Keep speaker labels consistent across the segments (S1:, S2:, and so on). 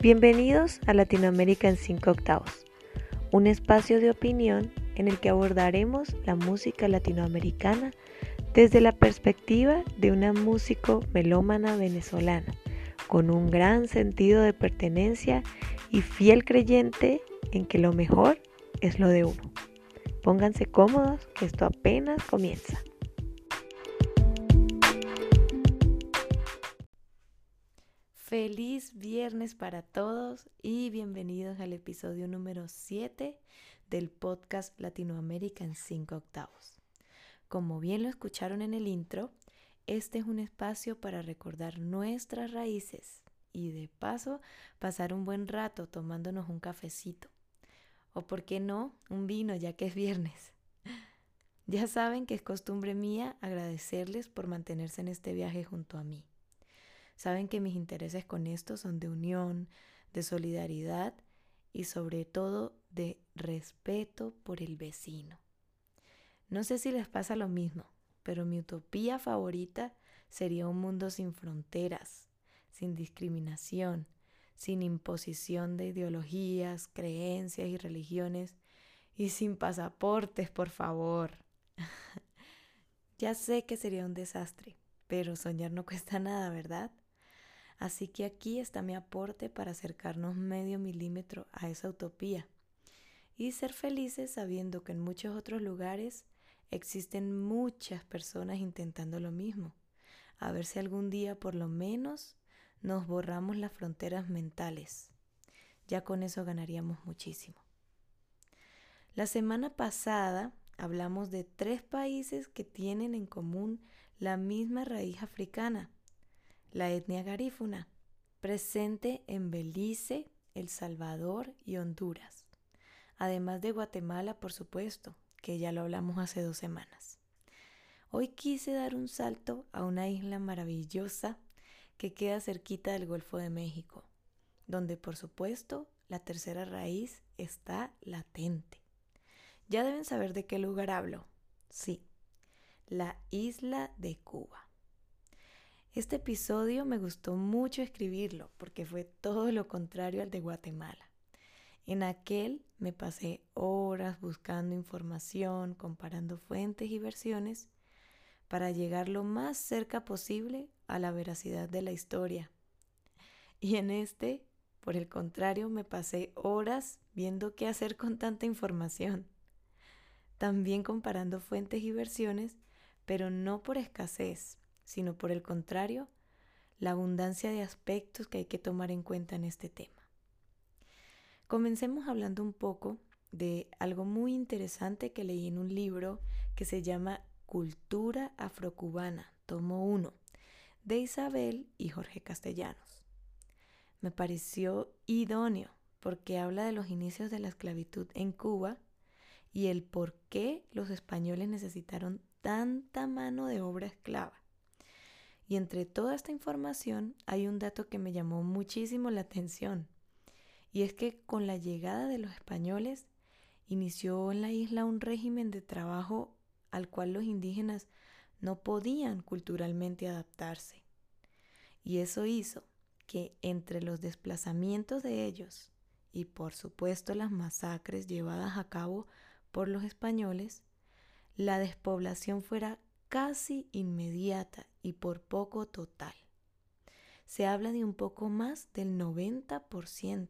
S1: Bienvenidos a Latinoamérica en 5 octavos, un espacio de opinión en el que abordaremos la música latinoamericana desde la perspectiva de una músico melómana venezolana, con un gran sentido de pertenencia y fiel creyente en que lo mejor es lo de uno. Pónganse cómodos, que esto apenas comienza. Feliz viernes para todos y bienvenidos al episodio número 7 del podcast Latinoamérica en 5 octavos. Como bien lo escucharon en el intro, este es un espacio para recordar nuestras raíces y de paso pasar un buen rato tomándonos un cafecito. O por qué no, un vino ya que es viernes. Ya saben que es costumbre mía agradecerles por mantenerse en este viaje junto a mí. Saben que mis intereses con esto son de unión, de solidaridad y sobre todo de respeto por el vecino. No sé si les pasa lo mismo, pero mi utopía favorita sería un mundo sin fronteras, sin discriminación, sin imposición de ideologías, creencias y religiones y sin pasaportes, por favor. ya sé que sería un desastre, pero soñar no cuesta nada, ¿verdad? Así que aquí está mi aporte para acercarnos medio milímetro a esa utopía y ser felices sabiendo que en muchos otros lugares existen muchas personas intentando lo mismo. A ver si algún día por lo menos nos borramos las fronteras mentales. Ya con eso ganaríamos muchísimo. La semana pasada hablamos de tres países que tienen en común la misma raíz africana, la etnia garífuna, presente en Belice, El Salvador y Honduras, además de Guatemala, por supuesto, que ya lo hablamos hace dos semanas. Hoy quise dar un salto a una isla maravillosa que queda cerquita del Golfo de México, donde por supuesto la tercera raíz está latente. Ya deben saber de qué lugar hablo. Sí, la isla de Cuba. Este episodio me gustó mucho escribirlo porque fue todo lo contrario al de Guatemala. En aquel me pasé horas buscando información, comparando fuentes y versiones para llegar lo más cerca posible a la veracidad de la historia. Y en este, por el contrario, me pasé horas viendo qué hacer con tanta información también comparando fuentes y versiones, pero no por escasez, sino por el contrario, la abundancia de aspectos que hay que tomar en cuenta en este tema. Comencemos hablando un poco de algo muy interesante que leí en un libro que se llama Cultura Afrocubana, tomo 1, de Isabel y Jorge Castellanos. Me pareció idóneo porque habla de los inicios de la esclavitud en Cuba y el por qué los españoles necesitaron tanta mano de obra esclava. Y entre toda esta información hay un dato que me llamó muchísimo la atención, y es que con la llegada de los españoles inició en la isla un régimen de trabajo al cual los indígenas no podían culturalmente adaptarse. Y eso hizo que entre los desplazamientos de ellos y por supuesto las masacres llevadas a cabo por los españoles, la despoblación fuera casi inmediata y por poco total. Se habla de un poco más del 90%,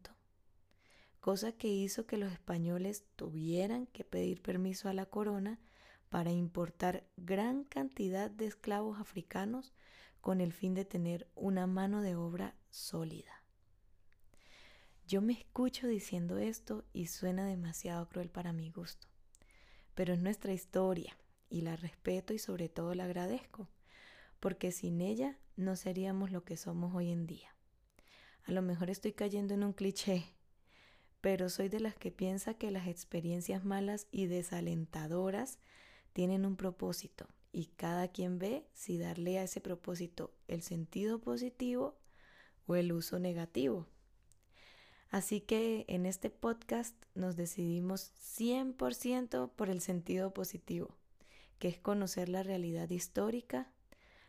S1: cosa que hizo que los españoles tuvieran que pedir permiso a la corona para importar gran cantidad de esclavos africanos con el fin de tener una mano de obra sólida. Yo me escucho diciendo esto y suena demasiado cruel para mi gusto pero es nuestra historia y la respeto y sobre todo la agradezco, porque sin ella no seríamos lo que somos hoy en día. A lo mejor estoy cayendo en un cliché, pero soy de las que piensa que las experiencias malas y desalentadoras tienen un propósito y cada quien ve si darle a ese propósito el sentido positivo o el uso negativo. Así que en este podcast nos decidimos 100% por el sentido positivo, que es conocer la realidad histórica,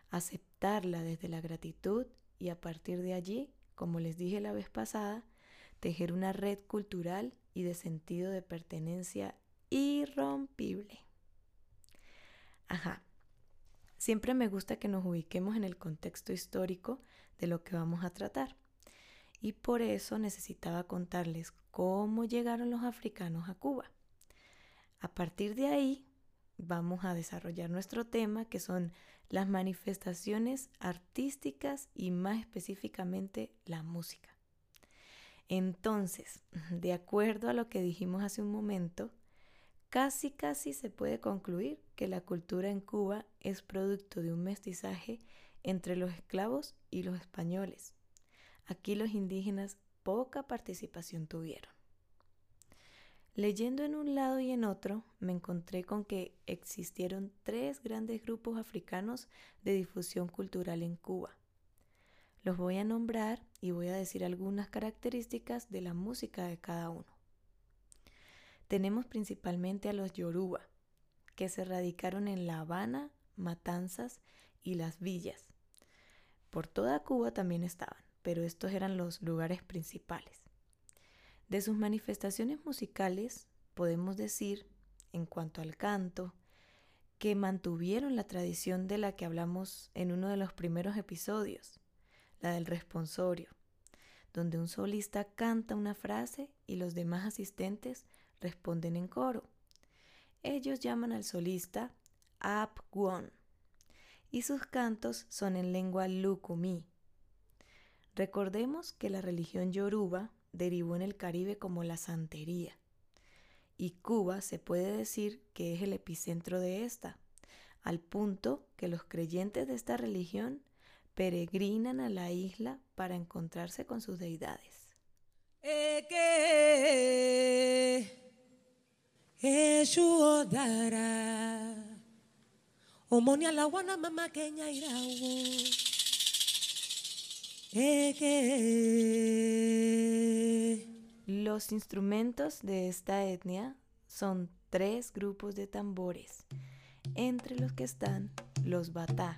S1: aceptarla desde la gratitud y a partir de allí, como les dije la vez pasada, tejer una red cultural y de sentido de pertenencia irrompible. Ajá. Siempre me gusta que nos ubiquemos en el contexto histórico de lo que vamos a tratar. Y por eso necesitaba contarles cómo llegaron los africanos a Cuba. A partir de ahí vamos a desarrollar nuestro tema que son las manifestaciones artísticas y más específicamente la música. Entonces, de acuerdo a lo que dijimos hace un momento, casi casi se puede concluir que la cultura en Cuba es producto de un mestizaje entre los esclavos y los españoles. Aquí los indígenas poca participación tuvieron. Leyendo en un lado y en otro, me encontré con que existieron tres grandes grupos africanos de difusión cultural en Cuba. Los voy a nombrar y voy a decir algunas características de la música de cada uno. Tenemos principalmente a los Yoruba, que se radicaron en La Habana, Matanzas y las villas. Por toda Cuba también estaban, pero estos eran los lugares principales. De sus manifestaciones musicales podemos decir, en cuanto al canto, que mantuvieron la tradición de la que hablamos en uno de los primeros episodios, la del responsorio, donde un solista canta una frase y los demás asistentes responden en coro. Ellos llaman al solista Ap Guon y sus cantos son en lengua lukumi. Recordemos que la religión yoruba derivó en el Caribe como la santería. Y Cuba se puede decir que es el epicentro de esta, al punto que los creyentes de esta religión peregrinan a la isla para encontrarse con sus deidades. Los instrumentos de esta etnia son tres grupos de tambores, entre los que están los batá,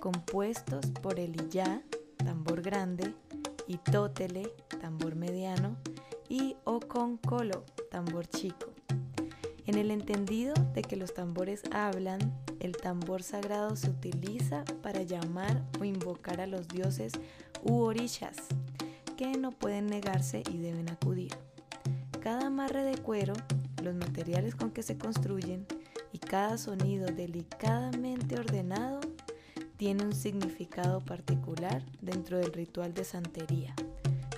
S1: compuestos por el iyá, tambor grande, y tótele, tambor mediano, y okonkolo, tambor chico. En el entendido de que los tambores hablan, el tambor sagrado se utiliza para llamar o invocar a los dioses u orishas, que no pueden negarse y deben acudir. Cada amarre de cuero, los materiales con que se construyen y cada sonido delicadamente ordenado tiene un significado particular dentro del ritual de santería,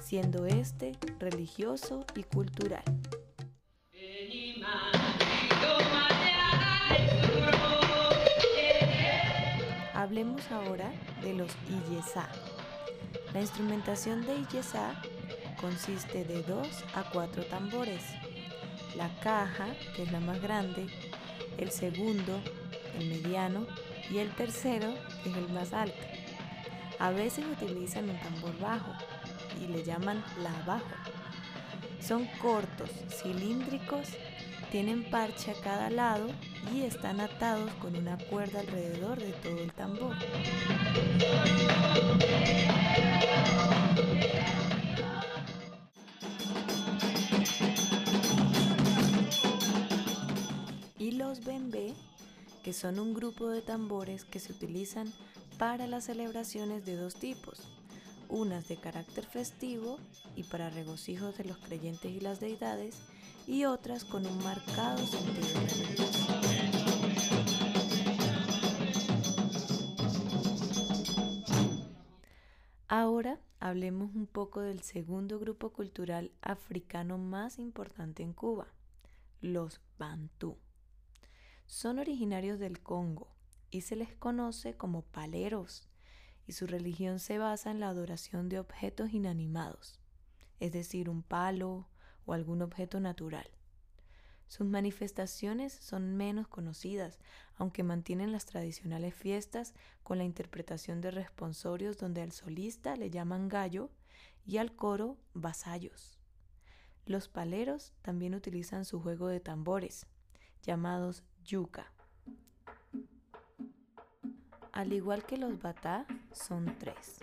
S1: siendo este religioso y cultural. Hablemos ahora de los Iyesá. La instrumentación de Iyesá consiste de dos a cuatro tambores. La caja, que es la más grande, el segundo, el mediano y el tercero, que es el más alto. A veces utilizan un tambor bajo y le llaman la bajo. Son cortos, cilíndricos, tienen parche a cada lado y están atados con una cuerda alrededor de todo el tambor. Y los bembé, que son un grupo de tambores que se utilizan para las celebraciones de dos tipos, unas de carácter festivo y para regocijos de los creyentes y las deidades, y otras con un marcado sentido religioso. Ahora hablemos un poco del segundo grupo cultural africano más importante en Cuba, los Bantú. Son originarios del Congo y se les conoce como paleros, y su religión se basa en la adoración de objetos inanimados, es decir, un palo o algún objeto natural. Sus manifestaciones son menos conocidas, aunque mantienen las tradicionales fiestas con la interpretación de responsorios donde al solista le llaman gallo y al coro vasallos. Los paleros también utilizan su juego de tambores, llamados yuca. Al igual que los batá, son tres.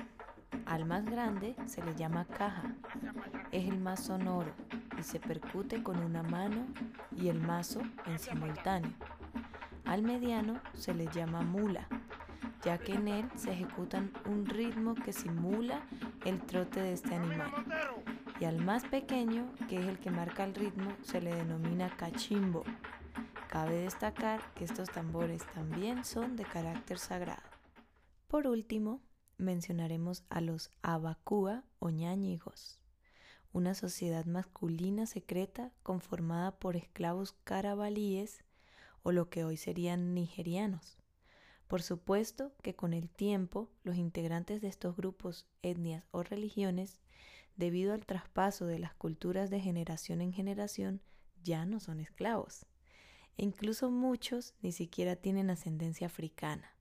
S1: Al más grande se le llama caja. Es el más sonoro y se percute con una mano y el mazo en simultáneo. Al mediano se le llama mula, ya que en él se ejecutan un ritmo que simula el trote de este animal. Y al más pequeño, que es el que marca el ritmo, se le denomina cachimbo. Cabe destacar que estos tambores también son de carácter sagrado. Por último, mencionaremos a los abacúa o ñáñigos, una sociedad masculina secreta conformada por esclavos carabalíes o lo que hoy serían nigerianos. Por supuesto que con el tiempo los integrantes de estos grupos, etnias o religiones, debido al traspaso de las culturas de generación en generación, ya no son esclavos. E incluso muchos ni siquiera tienen ascendencia africana.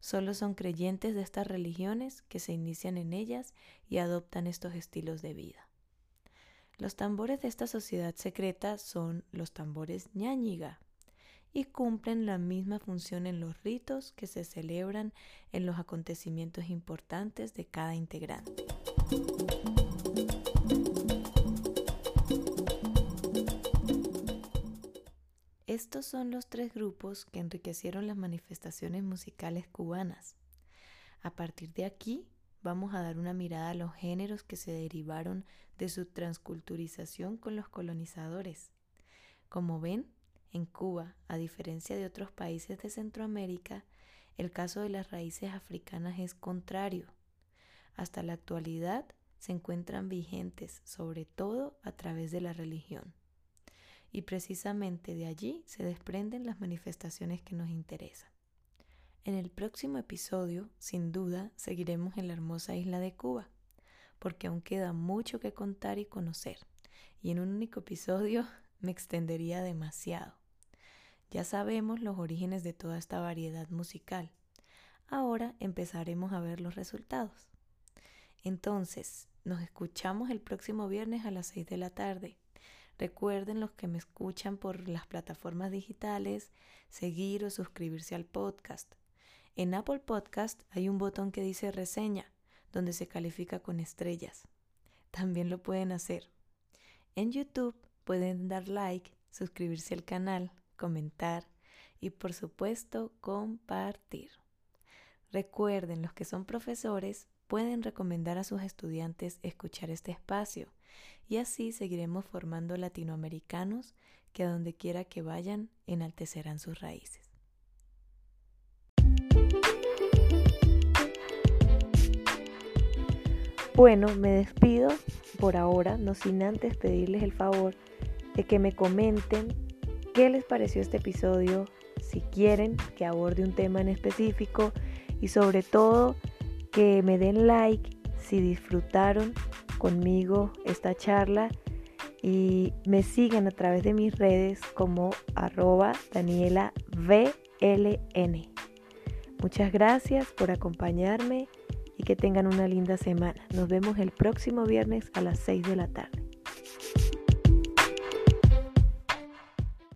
S1: Solo son creyentes de estas religiones que se inician en ellas y adoptan estos estilos de vida. Los tambores de esta sociedad secreta son los tambores ñáñiga, y cumplen la misma función en los ritos que se celebran en los acontecimientos importantes de cada integrante. Estos son los tres grupos que enriquecieron las manifestaciones musicales cubanas. A partir de aquí vamos a dar una mirada a los géneros que se derivaron de su transculturización con los colonizadores. Como ven, en Cuba, a diferencia de otros países de Centroamérica, el caso de las raíces africanas es contrario. Hasta la actualidad se encuentran vigentes, sobre todo a través de la religión. Y precisamente de allí se desprenden las manifestaciones que nos interesan. En el próximo episodio, sin duda, seguiremos en la hermosa isla de Cuba, porque aún queda mucho que contar y conocer, y en un único episodio me extendería demasiado. Ya sabemos los orígenes de toda esta variedad musical. Ahora empezaremos a ver los resultados. Entonces, nos escuchamos el próximo viernes a las 6 de la tarde. Recuerden los que me escuchan por las plataformas digitales, seguir o suscribirse al podcast. En Apple Podcast hay un botón que dice reseña, donde se califica con estrellas. También lo pueden hacer. En YouTube pueden dar like, suscribirse al canal, comentar y por supuesto compartir. Recuerden, los que son profesores pueden recomendar a sus estudiantes escuchar este espacio y así seguiremos formando latinoamericanos que a donde quiera que vayan enaltecerán sus raíces. Bueno, me despido por ahora, no sin antes pedirles el favor de que me comenten qué les pareció este episodio, si quieren que aborde un tema en específico y sobre todo que me den like si disfrutaron conmigo esta charla y me sigan a través de mis redes como arroba Daniela VLN. Muchas gracias por acompañarme y que tengan una linda semana. Nos vemos el próximo viernes a las 6 de la tarde.